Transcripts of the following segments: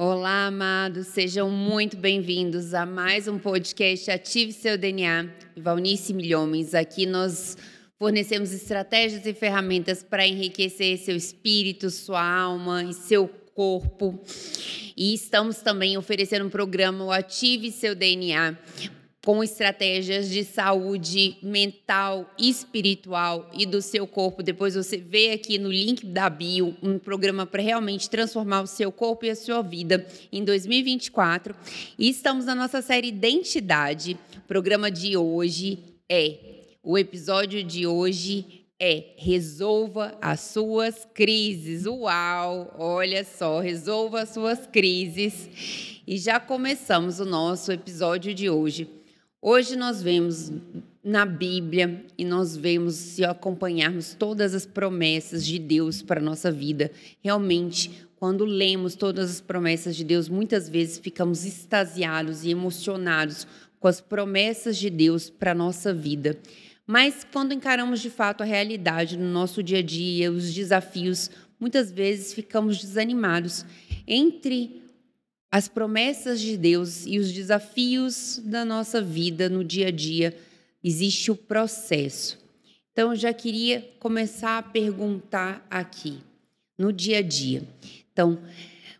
Olá, amados, sejam muito bem-vindos a mais um podcast Ative Seu DNA. Valnice Milhomens, aqui nós fornecemos estratégias e ferramentas para enriquecer seu espírito, sua alma e seu corpo. E estamos também oferecendo um programa o Ative Seu DNA com estratégias de saúde mental, espiritual e do seu corpo. Depois você vê aqui no link da bio um programa para realmente transformar o seu corpo e a sua vida em 2024. E estamos na nossa série Identidade. O programa de hoje é o episódio de hoje é resolva as suas crises. Uau! Olha só, resolva as suas crises. E já começamos o nosso episódio de hoje Hoje nós vemos na Bíblia e nós vemos, se acompanharmos todas as promessas de Deus para a nossa vida, realmente, quando lemos todas as promessas de Deus, muitas vezes ficamos extasiados e emocionados com as promessas de Deus para a nossa vida. Mas quando encaramos de fato a realidade no nosso dia a dia, os desafios, muitas vezes ficamos desanimados. Entre as promessas de Deus e os desafios da nossa vida no dia a dia, existe o processo. Então, eu já queria começar a perguntar aqui, no dia a dia. Então,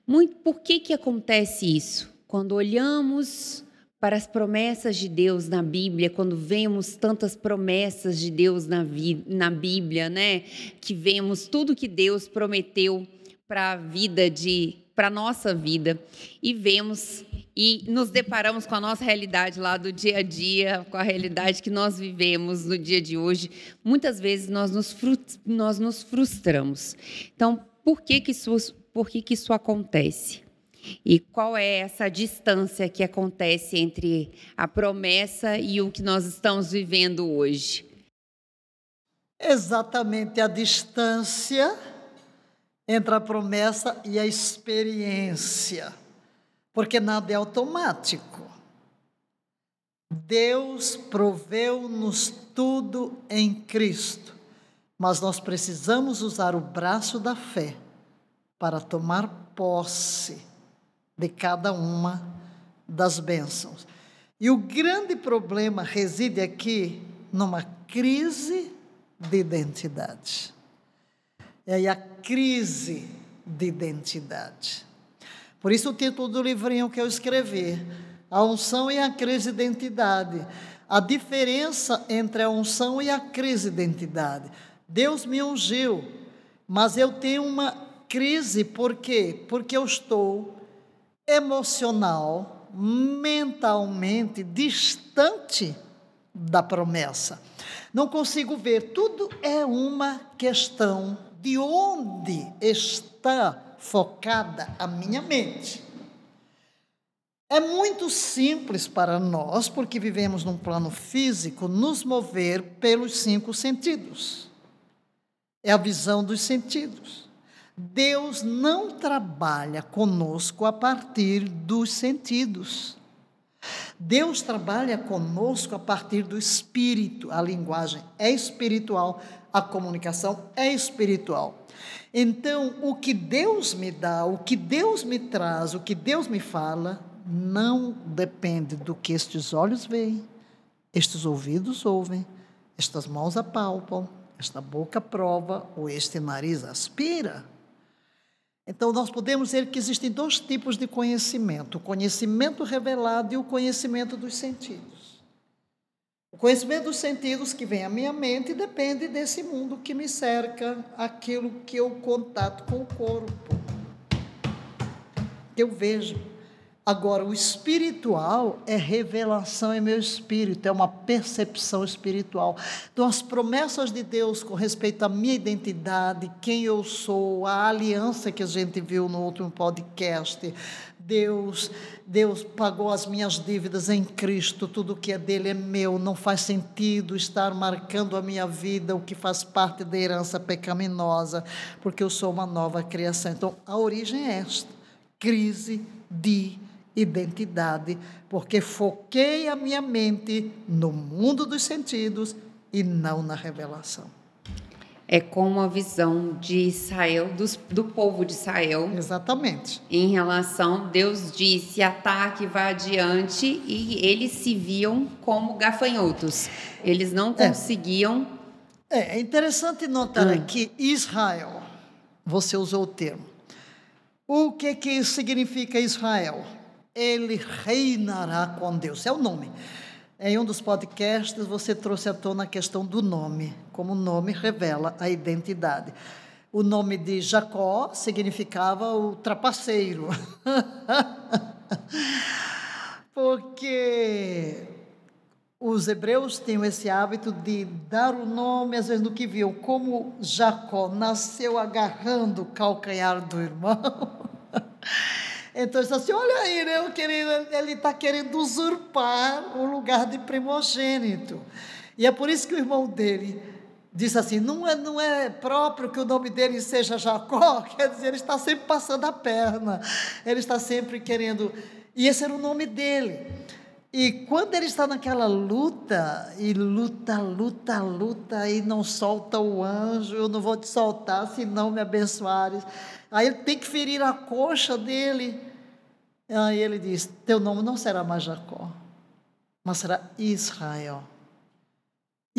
muito, por que, que acontece isso? Quando olhamos para as promessas de Deus na Bíblia, quando vemos tantas promessas de Deus na, na Bíblia, né? Que vemos tudo que Deus prometeu para a vida de para a nossa vida e vemos e nos deparamos com a nossa realidade lá do dia a dia, com a realidade que nós vivemos no dia de hoje, muitas vezes nós nos, nós nos frustramos. Então, por que, que, isso, por que, que isso acontece? E qual é essa distância que acontece entre a promessa e o que nós estamos vivendo hoje? Exatamente a distância entre a promessa e a experiência, porque nada é automático. Deus proveu-nos tudo em Cristo, mas nós precisamos usar o braço da fé para tomar posse de cada uma das bênçãos. E o grande problema reside aqui numa crise de identidade é a crise de identidade. Por isso o título do livrinho que eu escrevi, A unção e a crise de identidade. A diferença entre a unção e a crise de identidade. Deus me ungiu, mas eu tenho uma crise, por quê? Porque eu estou emocional, mentalmente distante da promessa. Não consigo ver, tudo é uma questão de onde está focada a minha mente. É muito simples para nós, porque vivemos num plano físico, nos mover pelos cinco sentidos. É a visão dos sentidos. Deus não trabalha conosco a partir dos sentidos. Deus trabalha conosco a partir do espírito. A linguagem é espiritual, a comunicação é espiritual. Então, o que Deus me dá, o que Deus me traz, o que Deus me fala, não depende do que estes olhos veem, estes ouvidos ouvem, estas mãos apalpam, esta boca prova ou este nariz aspira. Então, nós podemos dizer que existem dois tipos de conhecimento: o conhecimento revelado e o conhecimento dos sentidos. O conhecimento dos sentidos que vem à minha mente depende desse mundo que me cerca, aquilo que eu contato com o corpo, eu vejo. Agora, o espiritual é revelação em meu espírito, é uma percepção espiritual. Então, as promessas de Deus com respeito à minha identidade, quem eu sou, a aliança que a gente viu no último podcast, Deus, Deus pagou as minhas dívidas em Cristo, tudo que é dele é meu, não faz sentido estar marcando a minha vida, o que faz parte da herança pecaminosa, porque eu sou uma nova criação. Então, a origem é esta: crise de identidade, porque foquei a minha mente no mundo dos sentidos e não na revelação. É como a visão de Israel, dos, do povo de Israel. Exatamente. Em relação, Deus disse: ataque, vá adiante, e eles se viam como gafanhotos. Eles não conseguiam. É, é interessante notar hum. aqui Israel. Você usou o termo. O que que significa Israel? Ele reinará com Deus. É o nome. Em um dos podcasts, você trouxe à tona a questão do nome, como o nome revela a identidade. O nome de Jacó significava o trapaceiro. Porque os hebreus tinham esse hábito de dar o nome, às vezes, do que viam. Como Jacó nasceu agarrando o calcanhar do irmão. Então ele assim: olha aí, né, querido, ele está querendo usurpar o lugar de primogênito. E é por isso que o irmão dele disse assim: não é, não é próprio que o nome dele seja Jacó, quer dizer, ele está sempre passando a perna, ele está sempre querendo. E esse era o nome dele. E quando ele está naquela luta, e luta, luta, luta, e não solta o anjo, eu não vou te soltar se não me abençoares. Aí ele tem que ferir a coxa dele. Aí ele diz: Teu nome não será mais Jacó, mas será Israel.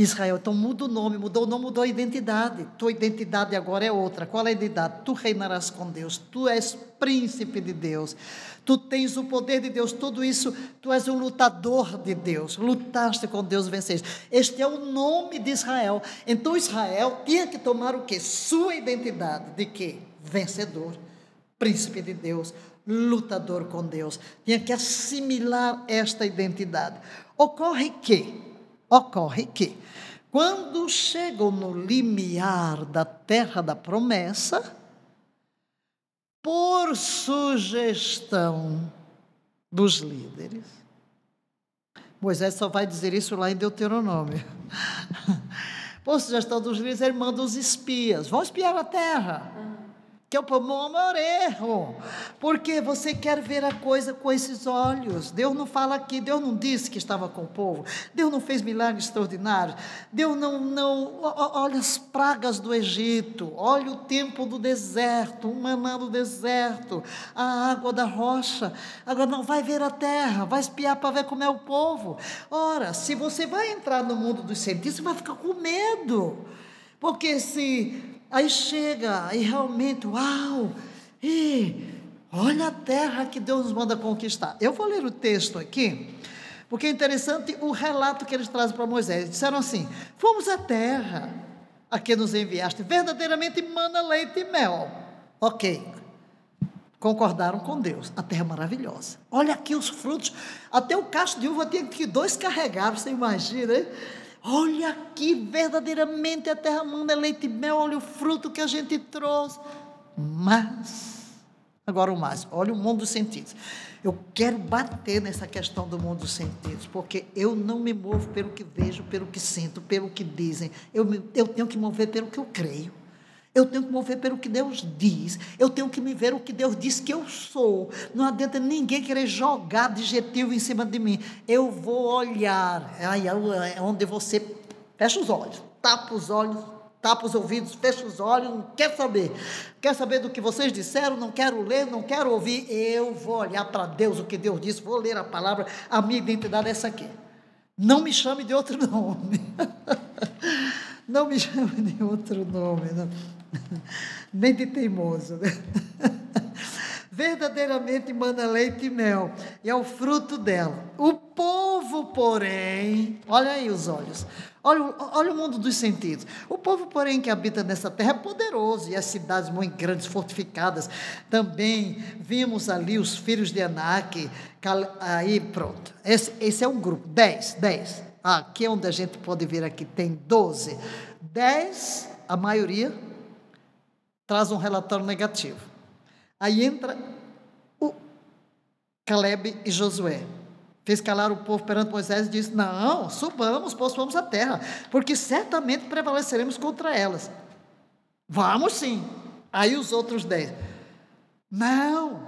Israel, então muda o nome, mudou o nome, mudou a identidade. Tua identidade agora é outra. Qual é a identidade? Tu reinarás com Deus, tu és príncipe de Deus, tu tens o poder de Deus, tudo isso, tu és um lutador de Deus, lutaste com Deus, venceste. Este é o nome de Israel. Então Israel tinha que tomar o que? Sua identidade de quê? Vencedor, príncipe de Deus, lutador com Deus. Tinha que assimilar esta identidade. Ocorre que, ocorre que, quando chegam no limiar da terra da promessa, por sugestão dos líderes, Moisés só vai dizer isso lá em Deuteronômio. Por sugestão dos líderes, ele manda os espias, vão espiar a terra que é o maior erro, porque você quer ver a coisa com esses olhos. Deus não fala aqui, Deus não disse que estava com o povo, Deus não fez milagres extraordinários, Deus não, não, olha as pragas do Egito, olha o tempo do deserto, o maná do deserto, a água da rocha. Agora não vai ver a terra, vai espiar para ver como é o povo. Ora, se você vai entrar no mundo dos você vai ficar com medo, porque se Aí chega e realmente, uau! E olha a terra que Deus nos manda conquistar. Eu vou ler o texto aqui, porque é interessante o relato que eles trazem para Moisés. Disseram assim: Fomos à terra a que nos enviaste, verdadeiramente mana leite e mel. Ok, concordaram com Deus. A terra é maravilhosa. Olha aqui os frutos. Até o cacho de uva tinha que dois carregar, você imagina, hein? Olha aqui, verdadeiramente a terra manda leite e mel, olha o fruto que a gente trouxe. Mas, agora o mais, olha o mundo dos sentidos. Eu quero bater nessa questão do mundo dos sentidos, porque eu não me movo pelo que vejo, pelo que sinto, pelo que dizem. Eu, me, eu tenho que mover pelo que eu creio. Eu tenho que mover pelo que Deus diz. Eu tenho que me ver o que Deus diz que eu sou. Não adianta ninguém querer jogar adjetivo em cima de mim. Eu vou olhar. Aí é onde você fecha os olhos, tapa os olhos, tapa os ouvidos, fecha os olhos, não quer saber. Quer saber do que vocês disseram? Não quero ler, não quero ouvir. Eu vou olhar para Deus, o que Deus disse, vou ler a palavra. A minha identidade é essa aqui. Não me chame de outro nome. Não me chame de outro nome. Não. nem de teimoso. Né? Verdadeiramente manda leite e mel, e é o fruto dela. O povo, porém, olha aí os olhos, olha, olha o mundo dos sentidos. O povo, porém, que habita nessa terra é poderoso, e as cidades muito grandes, fortificadas. Também vimos ali os filhos de Anak, aí pronto. Esse, esse é um grupo, dez, dez. Aqui é onde a gente pode ver aqui, tem doze. Dez, a maioria traz um relatório negativo. Aí entra o Caleb e Josué. Fez calar o povo perante Moisés e disse: Não, subamos, possuamos a terra, porque certamente prevaleceremos contra elas. Vamos sim. Aí os outros dez: Não,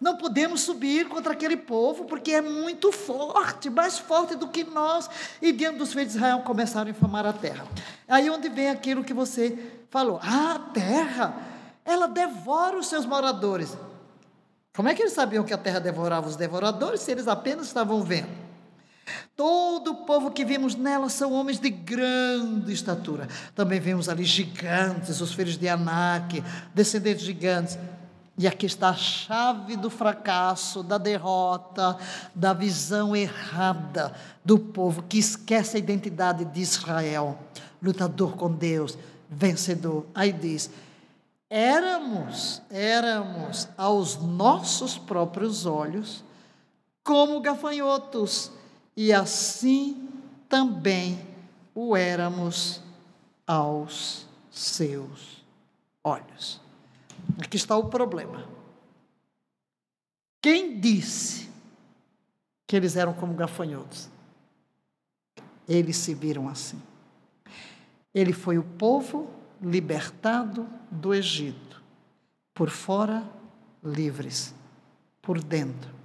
Não podemos subir contra aquele povo, porque é muito forte, mais forte do que nós. E diante dos filhos de Israel começaram a infamar a terra. Aí onde vem aquilo que você falou: ah, a terra, ela devora os seus moradores. Como é que eles sabiam que a terra devorava os devoradores se eles apenas estavam vendo? Todo o povo que vimos nela são homens de grande estatura. Também vemos ali gigantes, os filhos de Anak, descendentes gigantes. E aqui está a chave do fracasso, da derrota, da visão errada do povo que esquece a identidade de Israel, lutador com Deus, vencedor. Aí diz: éramos, éramos aos nossos próprios olhos como gafanhotos, e assim também o éramos aos seus olhos. Aqui está o problema. Quem disse que eles eram como gafanhotos? Eles se viram assim. Ele foi o povo libertado do Egito, por fora livres, por dentro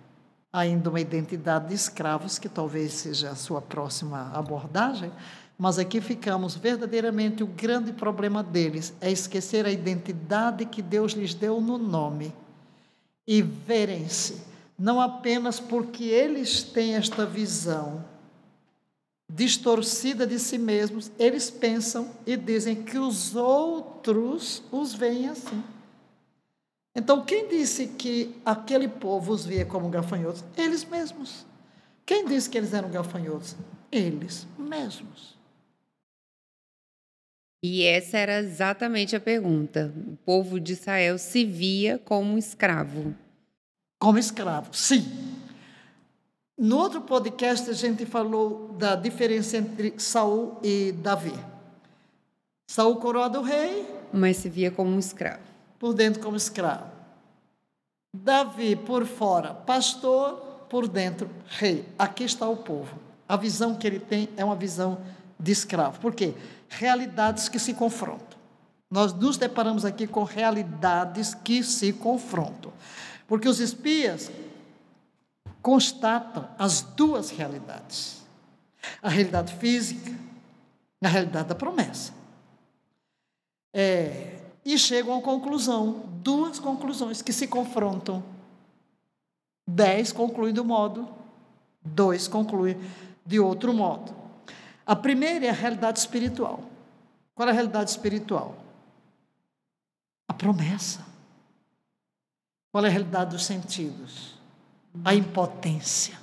ainda uma identidade de escravos, que talvez seja a sua próxima abordagem, mas aqui ficamos verdadeiramente o grande problema deles é esquecer a identidade que Deus lhes deu no nome e verem-se, não apenas porque eles têm esta visão distorcida de si mesmos, eles pensam e dizem que os outros os veem assim. Então, quem disse que aquele povo os via como gafanhotos? Eles mesmos. Quem disse que eles eram gafanhotos? Eles mesmos. E essa era exatamente a pergunta. O povo de Israel se via como escravo. Como escravo, sim. No outro podcast a gente falou da diferença entre Saul e Davi. Saul coroado rei, mas se via como um escravo. Por dentro como escravo. Davi por fora, pastor, por dentro rei. Aqui está o povo. A visão que ele tem é uma visão de escravo. Por quê? Realidades que se confrontam. Nós nos deparamos aqui com realidades que se confrontam. Porque os espias constatam as duas realidades: a realidade física e a realidade da promessa. É, e chegam à conclusão, duas conclusões que se confrontam. Dez concluem do modo, dois concluem de outro modo. A primeira é a realidade espiritual. Qual é a realidade espiritual? A promessa. Qual é a realidade dos sentidos? A impotência.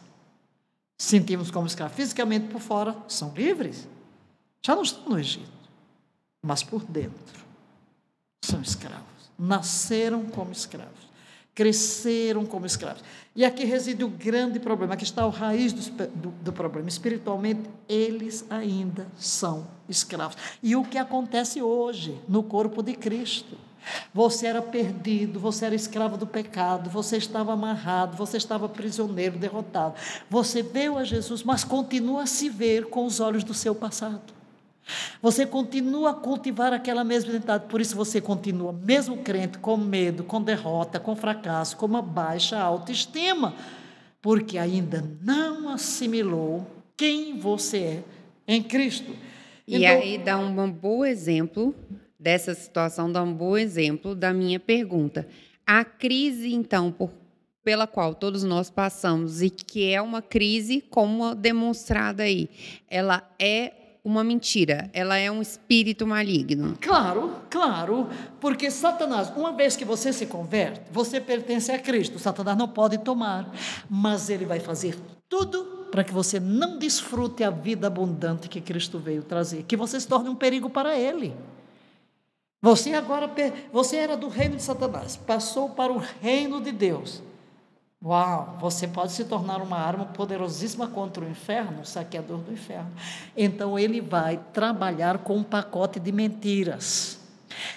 Sentimos como escravos. Fisicamente por fora, são livres. Já não estão no Egito. Mas por dentro, são escravos. Nasceram como escravos cresceram como escravos. E aqui reside o grande problema, aqui está o raiz do, do, do, problema. Espiritualmente, eles ainda são escravos. E o que acontece hoje no corpo de Cristo? Você era perdido, você era escravo do pecado, você estava amarrado, você estava prisioneiro, derrotado. Você veio a Jesus, mas continua a se ver com os olhos do seu passado. Você continua a cultivar aquela mesma identidade, por isso você continua, mesmo crente, com medo, com derrota, com fracasso, com uma baixa autoestima, porque ainda não assimilou quem você é em Cristo. E então, aí dá um bom exemplo dessa situação, dá um bom exemplo da minha pergunta. A crise, então, por, pela qual todos nós passamos, e que é uma crise como demonstrada aí, ela é uma mentira, ela é um espírito maligno. Claro, claro, porque Satanás, uma vez que você se converte, você pertence a Cristo. Satanás não pode tomar, mas ele vai fazer tudo para que você não desfrute a vida abundante que Cristo veio trazer, que você se torne um perigo para ele. Você agora, você era do reino de Satanás, passou para o reino de Deus. Uau, você pode se tornar uma arma poderosíssima contra o inferno, o saqueador do inferno. Então ele vai trabalhar com um pacote de mentiras.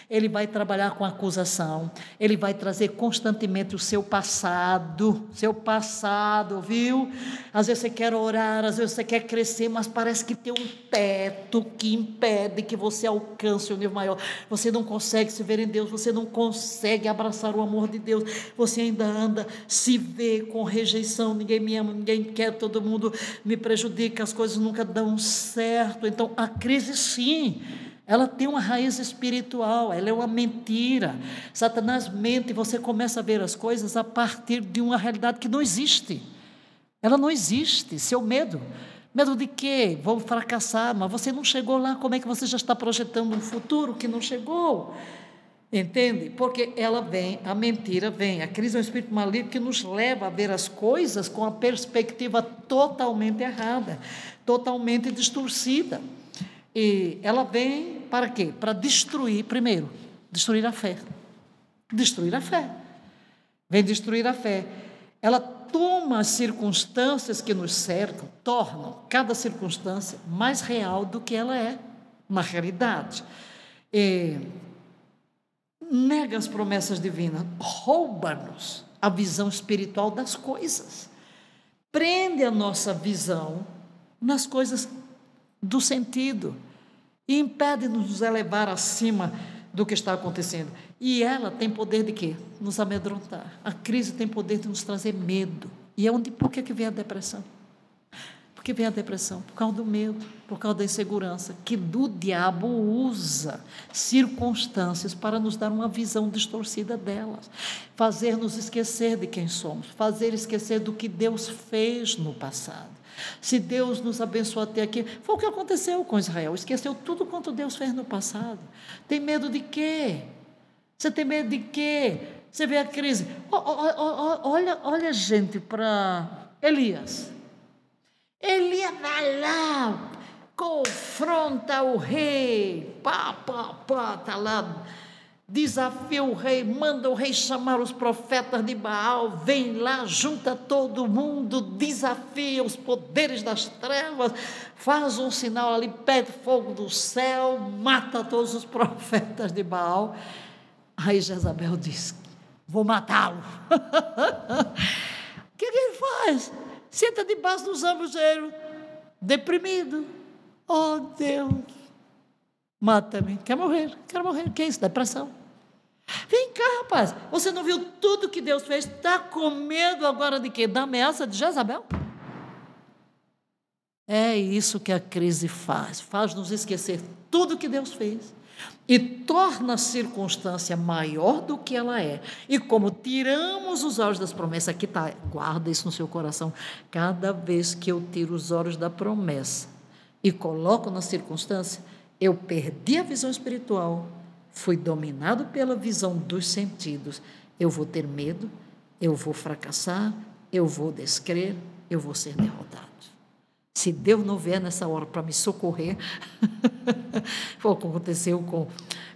Ele vai trabalhar com acusação, ele vai trazer constantemente o seu passado, seu passado, viu? Às vezes você quer orar, às vezes você quer crescer, mas parece que tem um teto que impede que você alcance o nível maior. Você não consegue se ver em Deus, você não consegue abraçar o amor de Deus, você ainda anda, se vê com rejeição, ninguém me ama, ninguém quer, todo mundo me prejudica, as coisas nunca dão certo. Então, a crise sim ela tem uma raiz espiritual, ela é uma mentira. Satanás mente e você começa a ver as coisas a partir de uma realidade que não existe. Ela não existe, seu medo. Medo de quê? Vou fracassar, mas você não chegou lá, como é que você já está projetando um futuro que não chegou? Entende? Porque ela vem, a mentira vem, a crise é um espírito maligno que nos leva a ver as coisas com a perspectiva totalmente errada, totalmente distorcida. E ela vem para quê? Para destruir, primeiro, destruir a fé. Destruir a fé. Vem destruir a fé. Ela toma as circunstâncias que nos cercam, tornam cada circunstância mais real do que ela é, uma realidade. E nega as promessas divinas, rouba-nos a visão espiritual das coisas. Prende a nossa visão nas coisas do sentido e impede de nos elevar acima do que está acontecendo. E ela tem poder de quê? Nos amedrontar. A crise tem poder de nos trazer medo. E é onde, por que, que vem a depressão? Por que vem a depressão? Por causa do medo, por causa da insegurança, que do diabo usa circunstâncias para nos dar uma visão distorcida delas, fazer nos esquecer de quem somos, fazer esquecer do que Deus fez no passado. Se Deus nos abençoou até aqui, foi o que aconteceu com Israel. Esqueceu tudo quanto Deus fez no passado. Tem medo de quê? Você tem medo de quê? Você vê a crise. Olha, olha gente, para Elias. Elias vai lá, confronta o rei, pá, pá, pá, está lá desafia o rei, manda o rei chamar os profetas de Baal, vem lá, junta todo mundo, desafia os poderes das trevas, faz um sinal ali, pede fogo do céu, mata todos os profetas de Baal. Aí Jezabel diz: Vou matá-lo. O que, que, ele faz? Senta debaixo do zambujeiro, deprimido. Oh Deus, mata-me. Quer morrer, quer morrer. O que é isso? Depressão. Vem cá, rapaz. Você não viu tudo que Deus fez? Está com medo agora de quê? Da ameaça de Jezabel? É isso que a crise faz. Faz-nos esquecer tudo que Deus fez e torna a circunstância maior do que ela é. E como tiramos os olhos das promessas, aqui está, guarda isso no seu coração. Cada vez que eu tiro os olhos da promessa e coloco na circunstância, eu perdi a visão espiritual fui dominado pela visão dos sentidos, eu vou ter medo, eu vou fracassar, eu vou descrer, eu vou ser derrotado. Se Deus não vier nessa hora para me socorrer, o que aconteceu com,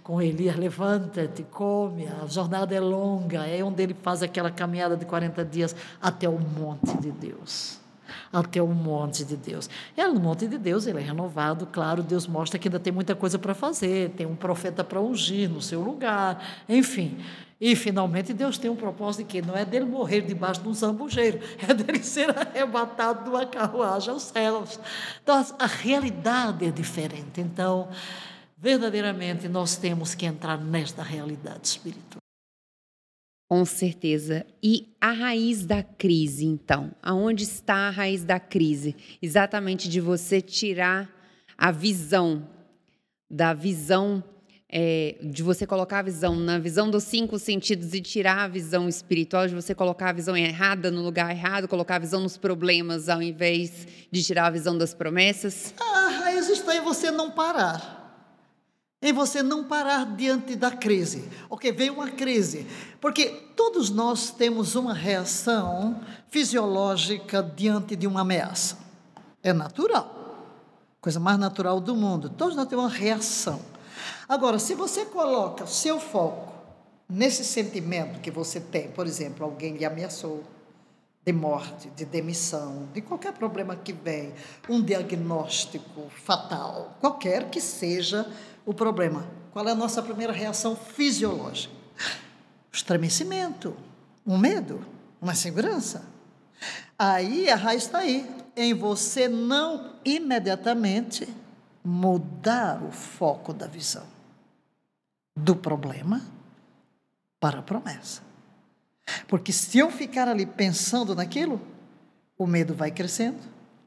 com Elias, levanta-te, come, a jornada é longa, é onde ele faz aquela caminhada de 40 dias até o monte de Deus até o monte de Deus. E no monte de Deus ele é renovado, claro, Deus mostra que ainda tem muita coisa para fazer, tem um profeta para ungir no seu lugar, enfim. E finalmente Deus tem um propósito de que não é dele morrer debaixo de um zambujeiro, é dele ser arrebatado de uma carruagem aos céus. Então a realidade é diferente. Então, verdadeiramente nós temos que entrar nesta realidade espiritual. Com certeza. E a raiz da crise, então? Aonde está a raiz da crise? Exatamente de você tirar a visão, da visão, é, de você colocar a visão na visão dos cinco sentidos e tirar a visão espiritual, de você colocar a visão errada no lugar errado, colocar a visão nos problemas ao invés de tirar a visão das promessas? A raiz está em você não parar em você não parar diante da crise. Ok, veio uma crise. Porque todos nós temos uma reação fisiológica diante de uma ameaça. É natural. Coisa mais natural do mundo. Todos nós temos uma reação. Agora, se você coloca seu foco nesse sentimento que você tem, por exemplo, alguém lhe ameaçou de morte, de demissão, de qualquer problema que vem, um diagnóstico fatal, qualquer que seja o problema, qual é a nossa primeira reação fisiológica? Estremecimento, o medo, uma insegurança. Aí a raiz está aí, em você não imediatamente mudar o foco da visão do problema para a promessa. Porque se eu ficar ali pensando naquilo, o medo vai crescendo,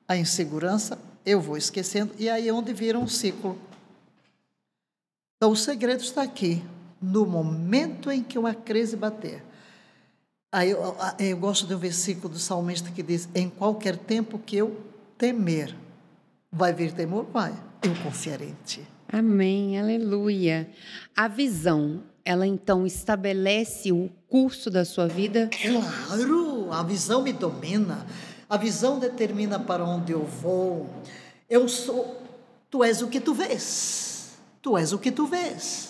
a insegurança eu vou esquecendo, e aí é onde vira um ciclo. Então o segredo está aqui, no momento em que uma crise bater. Aí eu, eu gosto do versículo do salmista que diz: Em qualquer tempo que eu temer, vai vir temor? Vai, eu confiarei em ti. Amém, aleluia. A visão, ela então estabelece o curso da sua vida? Claro, a visão me domina. A visão determina para onde eu vou. Eu sou, tu és o que tu vês. Tu és o que tu vês.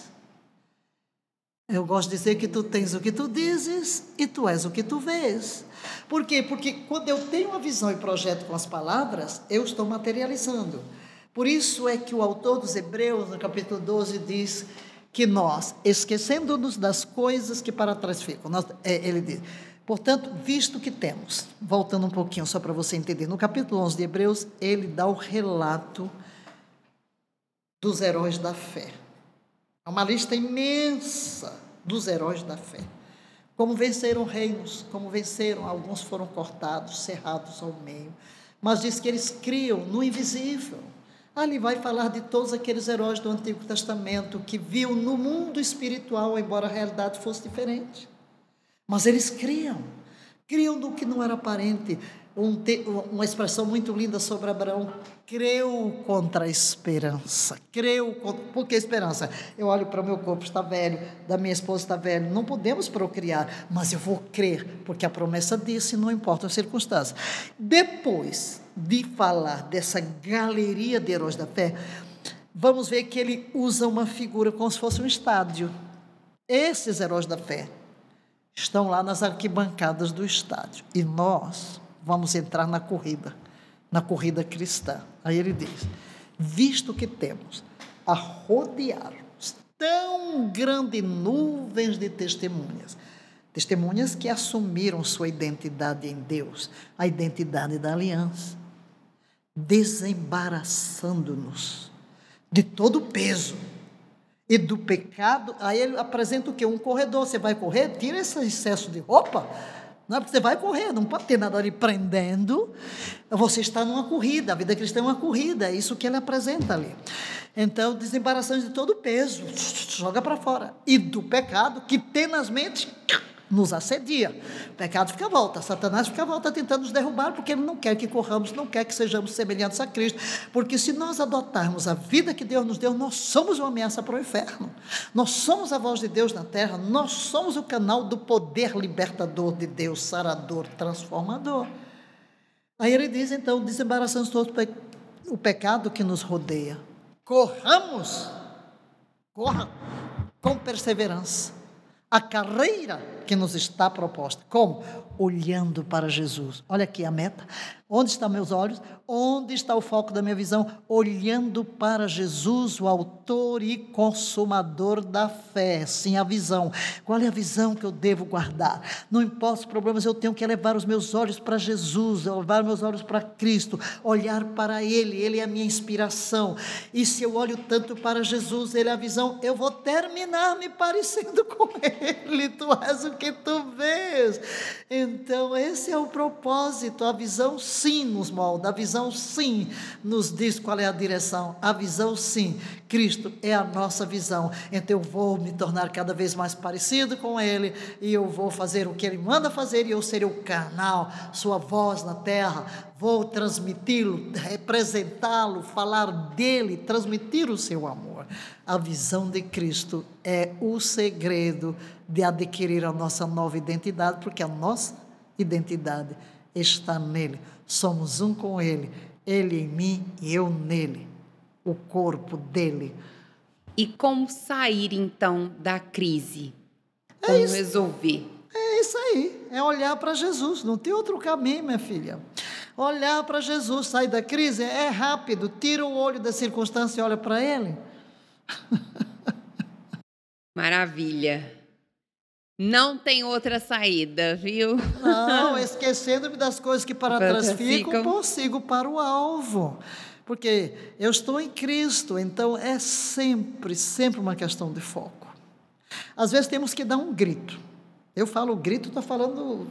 Eu gosto de dizer que tu tens o que tu dizes e tu és o que tu vês. Por quê? Porque quando eu tenho uma visão e projeto com as palavras, eu estou materializando. Por isso é que o autor dos Hebreus, no capítulo 12, diz que nós, esquecendo-nos das coisas que para trás ficam, nós, é, ele diz, portanto, visto que temos, voltando um pouquinho só para você entender, no capítulo 11 de Hebreus, ele dá o relato dos heróis da fé. É uma lista imensa dos heróis da fé. Como venceram reinos, como venceram, alguns foram cortados, cerrados ao meio. Mas diz que eles criam no invisível. Ali vai falar de todos aqueles heróis do Antigo Testamento que viam no mundo espiritual, embora a realidade fosse diferente. Mas eles criam, criam do que não era aparente. Um te, uma expressão muito linda sobre Abraão: creu contra a esperança. Creu contra. Por que esperança? Eu olho para o meu corpo, está velho, da minha esposa está velho, não podemos procriar, mas eu vou crer, porque a promessa disse, não importa as circunstâncias. Depois de falar dessa galeria de heróis da fé, vamos ver que ele usa uma figura como se fosse um estádio. Esses heróis da fé estão lá nas arquibancadas do estádio. E nós vamos entrar na corrida, na corrida cristã. Aí ele diz: visto que temos a rodear tão grande nuvens de testemunhas, testemunhas que assumiram sua identidade em Deus, a identidade da aliança, desembaraçando-nos de todo o peso e do pecado. Aí ele apresenta o que? Um corredor. Você vai correr, tira esse excesso de roupa. Não é porque você vai correr, não pode ter nada ali prendendo. Você está numa corrida, a vida cristã é uma corrida, é isso que ele apresenta ali. Então, desembaraçando de todo o peso, joga para fora. E do pecado que tenazmente nos assedia. O pecado fica à volta, Satanás fica à volta tentando nos derrubar, porque ele não quer que corramos, não quer que sejamos semelhantes a Cristo. Porque se nós adotarmos a vida que Deus nos deu, nós somos uma ameaça para o inferno. Nós somos a voz de Deus na terra, nós somos o canal do poder libertador de Deus, sarador, transformador. Aí ele diz, então, desembaraçamos todo o pecado que nos rodeia. Corramos, corra com perseverança a carreira que nos está proposta. Como? Olhando para Jesus. Olha aqui a meta. Onde estão meus olhos? Onde está o foco da minha visão? Olhando para Jesus, o autor e consumador da fé. Sim, a visão. Qual é a visão que eu devo guardar? Não importa os problemas, eu tenho que levar os meus olhos para Jesus, levar meus olhos para Cristo, olhar para Ele. Ele é a minha inspiração. E se eu olho tanto para Jesus, Ele é a visão, eu vou terminar me parecendo com Ele. Tu és o que tu vês. Então, esse é o propósito, a visão sim nos molda, a visão sim nos diz qual é a direção, a visão sim, Cristo é a nossa visão. Então eu vou me tornar cada vez mais parecido com Ele e eu vou fazer o que Ele manda fazer e eu serei o canal, sua voz na terra, vou transmiti-lo, representá-lo, falar dele, transmitir o seu amor. A visão de Cristo é o segredo de adquirir a nossa nova identidade, porque a nossa identidade está nele. Somos um com Ele, Ele em mim e eu nele, o corpo dele. E como sair então da crise? É como isso. resolver? É isso aí, é olhar para Jesus, não tem outro caminho, minha filha. Olhar para Jesus, sair da crise é rápido, tira o olho da circunstância e olha para Ele. Maravilha. Não tem outra saída, viu? Não, esquecendo-me das coisas que para trás ficam, prossigo para o alvo. Porque eu estou em Cristo, então é sempre, sempre uma questão de foco. Às vezes temos que dar um grito. Eu falo grito, estou falando.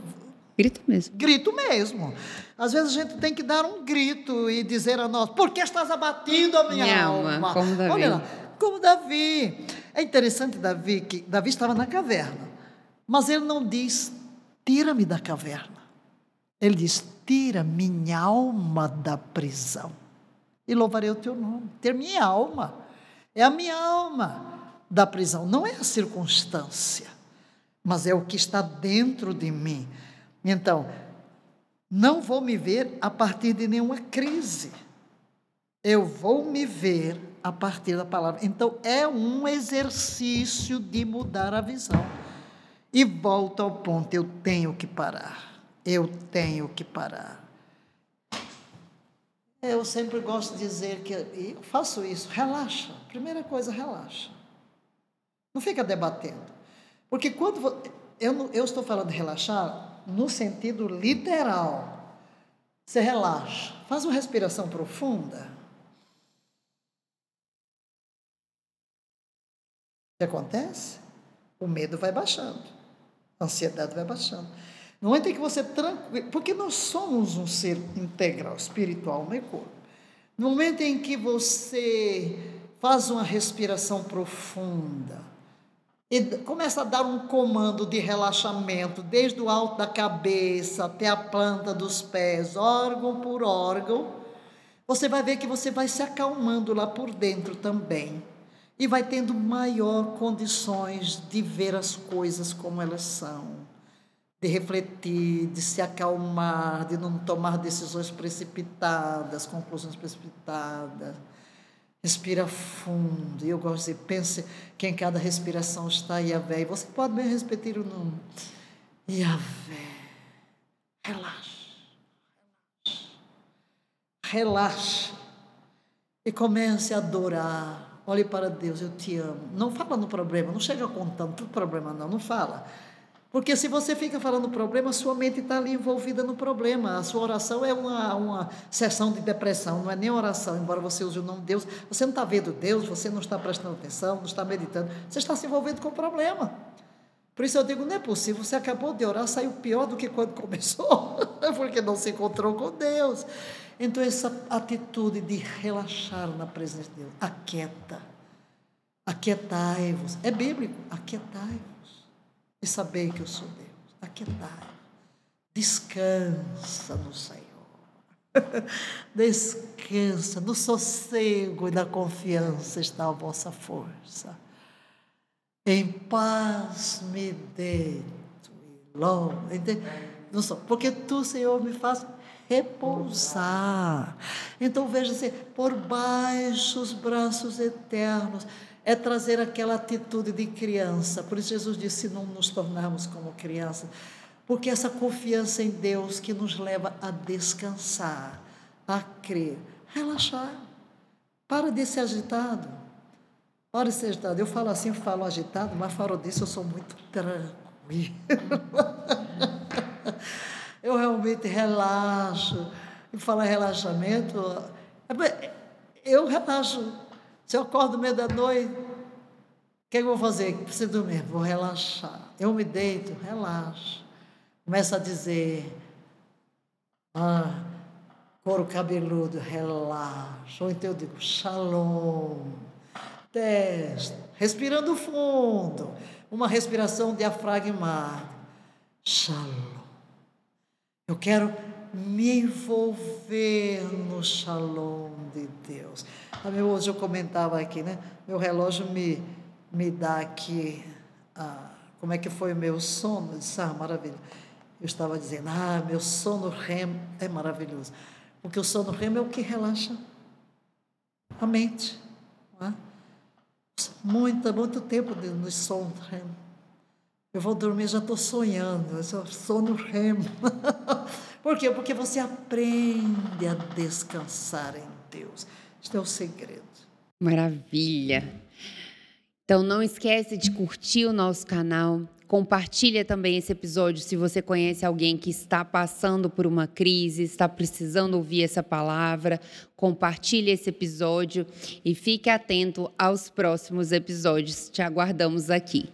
Grito mesmo. Grito mesmo. Às vezes a gente tem que dar um grito e dizer a nós: por que estás abatido a minha, minha alma? alma? Como Davi. Olha lá, como Davi. É interessante, Davi, que Davi estava na caverna. Mas ele não diz: tira-me da caverna. Ele diz: tira minha alma da prisão. E louvarei o teu nome. Ter minha alma. É a minha alma da prisão. Não é a circunstância mas é o que está dentro de mim. Então, não vou me ver a partir de nenhuma crise. Eu vou me ver a partir da palavra. Então, é um exercício de mudar a visão. E volto ao ponto: eu tenho que parar. Eu tenho que parar. Eu sempre gosto de dizer que eu faço isso. Relaxa. Primeira coisa, relaxa. Não fica debatendo. Porque quando eu, eu estou falando de relaxar no sentido literal. Você relaxa, faz uma respiração profunda. O que acontece? O medo vai baixando, a ansiedade vai baixando. No momento em que você tranquilo, porque nós somos um ser integral, espiritual, e corpo. No momento em que você faz uma respiração profunda, e começa a dar um comando de relaxamento, desde o alto da cabeça até a planta dos pés, órgão por órgão. Você vai ver que você vai se acalmando lá por dentro também. E vai tendo maior condições de ver as coisas como elas são, de refletir, de se acalmar, de não tomar decisões precipitadas, conclusões precipitadas Respira fundo. E eu gosto de dizer, pense que em cada respiração está Yahvé. E você pode bem repetir o nome. Yahvé. Relaxa. Relaxa. E comece a adorar. Olhe para Deus, eu te amo. Não fala no problema, não chega contando tudo problema, não, não fala. Porque se você fica falando problema, sua mente está ali envolvida no problema. A sua oração é uma, uma sessão de depressão, não é nem oração, embora você use o nome de Deus. Você não está vendo Deus, você não está prestando atenção, não está meditando, você está se envolvendo com o problema. Por isso eu digo, não é possível, você acabou de orar, saiu pior do que quando começou, porque não se encontrou com Deus. Então, essa atitude de relaxar na presença de Deus, aquieta, aquietai-vos, é bíblico, aquietai-vos e saber que eu sou Deus. Aquietai. Descansa no Senhor. Descansa. No sossego e na confiança está a vossa força. Em paz me deito e logo. Porque tu, Senhor, me faz repousar. Então veja-se, assim, por baixo os braços eternos é trazer aquela atitude de criança. Por isso Jesus disse: não nos tornarmos como criança, porque essa confiança em Deus que nos leva a descansar, a crer, relaxar. Para de ser agitado. Para de ser agitado. Eu falo assim, falo agitado, mas falo disso, eu sou muito tranquilo. eu realmente relaxo. E falar relaxamento, eu relaxo se eu acordo no meio da noite, o que, é que eu vou fazer? Preciso dormir, vou relaxar. Eu me deito, relaxo. Começo a dizer, ah, couro cabeludo, relaxa. Ou então eu digo, shalom, teste, respirando fundo, uma respiração diafragmática. Shalom. Eu quero me envolver no shalom de Deus. Hoje eu comentava aqui, né? Meu relógio me, me dá aqui ah, como é que foi o meu sono. Eu disse, ah, maravilha. Eu estava dizendo, ah, meu sono REM é maravilhoso. Porque o sono REM é o que relaxa a mente. Não é? Muito, muito tempo no sono REM. Eu vou dormir, já estou sonhando. Eu sono REM. Por quê? Porque você aprende a descansar em Deus. Este é o segredo. Maravilha. Então não esquece de curtir o nosso canal, Compartilha também esse episódio se você conhece alguém que está passando por uma crise, está precisando ouvir essa palavra. Compartilhe esse episódio e fique atento aos próximos episódios. Te aguardamos aqui.